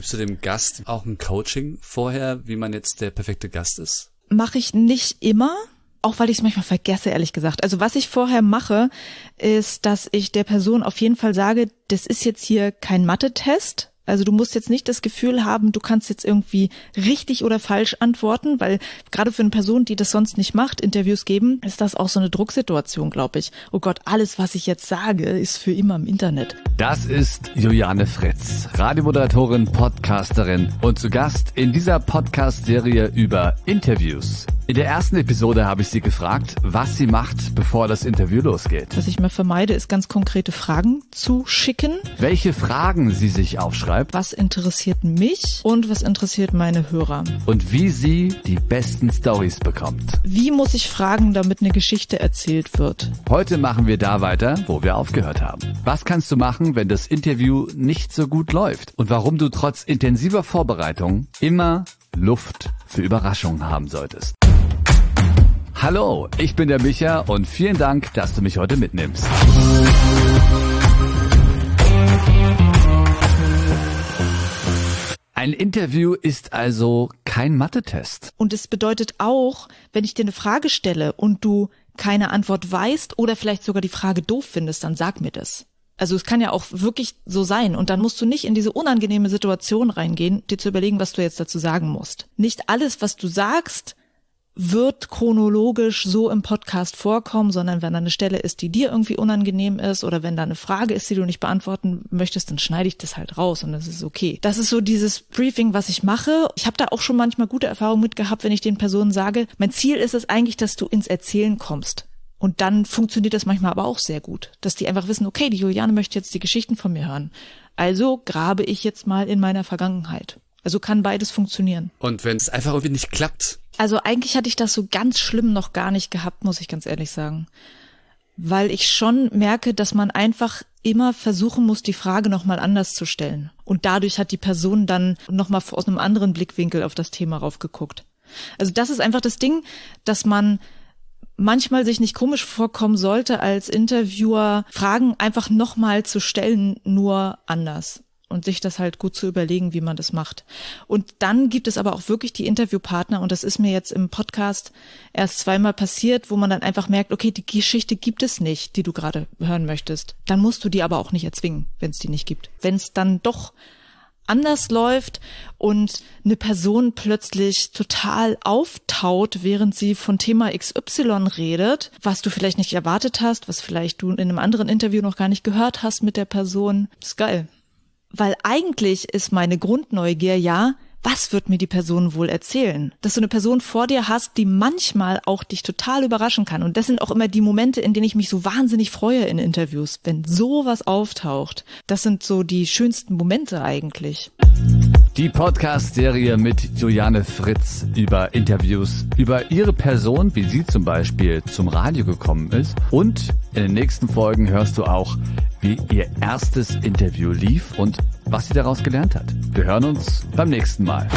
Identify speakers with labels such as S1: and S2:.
S1: Gibst du dem Gast auch ein Coaching vorher, wie man jetzt der perfekte Gast ist?
S2: Mache ich nicht immer. Auch weil ich es manchmal vergesse, ehrlich gesagt. Also was ich vorher mache, ist, dass ich der Person auf jeden Fall sage, das ist jetzt hier kein Mathe-Test, also du musst jetzt nicht das Gefühl haben, du kannst jetzt irgendwie richtig oder falsch antworten, weil gerade für eine Person, die das sonst nicht macht, Interviews geben, ist das auch so eine Drucksituation, glaube ich. Oh Gott, alles, was ich jetzt sage, ist für immer im Internet.
S3: Das ist Juliane Fritz, Radiomoderatorin, Podcasterin und zu Gast in dieser Podcast-Serie über Interviews. In der ersten Episode habe ich sie gefragt, was sie macht, bevor das Interview losgeht.
S2: Was ich mir vermeide, ist ganz konkrete Fragen zu schicken.
S3: Welche Fragen sie sich aufschreibt.
S2: Was interessiert mich und was interessiert meine Hörer.
S3: Und wie sie die besten Stories bekommt.
S2: Wie muss ich fragen, damit eine Geschichte erzählt wird?
S3: Heute machen wir da weiter, wo wir aufgehört haben. Was kannst du machen, wenn das Interview nicht so gut läuft? Und warum du trotz intensiver Vorbereitung immer Luft für Überraschungen haben solltest. Hallo, ich bin der Micha und vielen Dank, dass du mich heute mitnimmst. Ein Interview ist also kein Mathe-Test.
S2: Und es bedeutet auch, wenn ich dir eine Frage stelle und du keine Antwort weißt oder vielleicht sogar die Frage doof findest, dann sag mir das. Also es kann ja auch wirklich so sein. Und dann musst du nicht in diese unangenehme Situation reingehen, dir zu überlegen, was du jetzt dazu sagen musst. Nicht alles, was du sagst, wird chronologisch so im Podcast vorkommen, sondern wenn da eine Stelle ist, die dir irgendwie unangenehm ist oder wenn da eine Frage ist, die du nicht beantworten möchtest, dann schneide ich das halt raus und das ist okay. Das ist so dieses Briefing, was ich mache. Ich habe da auch schon manchmal gute Erfahrungen mit gehabt, wenn ich den Personen sage, mein Ziel ist es eigentlich, dass du ins Erzählen kommst. Und dann funktioniert das manchmal aber auch sehr gut, dass die einfach wissen, okay, die Juliane möchte jetzt die Geschichten von mir hören. Also grabe ich jetzt mal in meiner Vergangenheit. Also kann beides funktionieren.
S1: Und wenn es einfach irgendwie nicht klappt,
S2: also eigentlich hatte ich das so ganz schlimm noch gar nicht gehabt, muss ich ganz ehrlich sagen. Weil ich schon merke, dass man einfach immer versuchen muss, die Frage nochmal anders zu stellen. Und dadurch hat die Person dann nochmal aus einem anderen Blickwinkel auf das Thema raufgeguckt. Also das ist einfach das Ding, dass man manchmal sich nicht komisch vorkommen sollte, als Interviewer Fragen einfach nochmal zu stellen, nur anders und sich das halt gut zu überlegen, wie man das macht. Und dann gibt es aber auch wirklich die Interviewpartner und das ist mir jetzt im Podcast erst zweimal passiert, wo man dann einfach merkt, okay, die Geschichte gibt es nicht, die du gerade hören möchtest. Dann musst du die aber auch nicht erzwingen, wenn es die nicht gibt. Wenn es dann doch anders läuft und eine Person plötzlich total auftaut, während sie von Thema XY redet, was du vielleicht nicht erwartet hast, was vielleicht du in einem anderen Interview noch gar nicht gehört hast mit der Person, ist geil. Weil eigentlich ist meine Grundneugier ja, was wird mir die Person wohl erzählen? Dass du eine Person vor dir hast, die manchmal auch dich total überraschen kann. Und das sind auch immer die Momente, in denen ich mich so wahnsinnig freue in Interviews, wenn sowas auftaucht. Das sind so die schönsten Momente eigentlich.
S3: Die Podcast-Serie mit Juliane Fritz über Interviews, über ihre Person, wie sie zum Beispiel zum Radio gekommen ist. Und in den nächsten Folgen hörst du auch, wie ihr erstes Interview lief und was sie daraus gelernt hat. Wir hören uns beim nächsten Mal.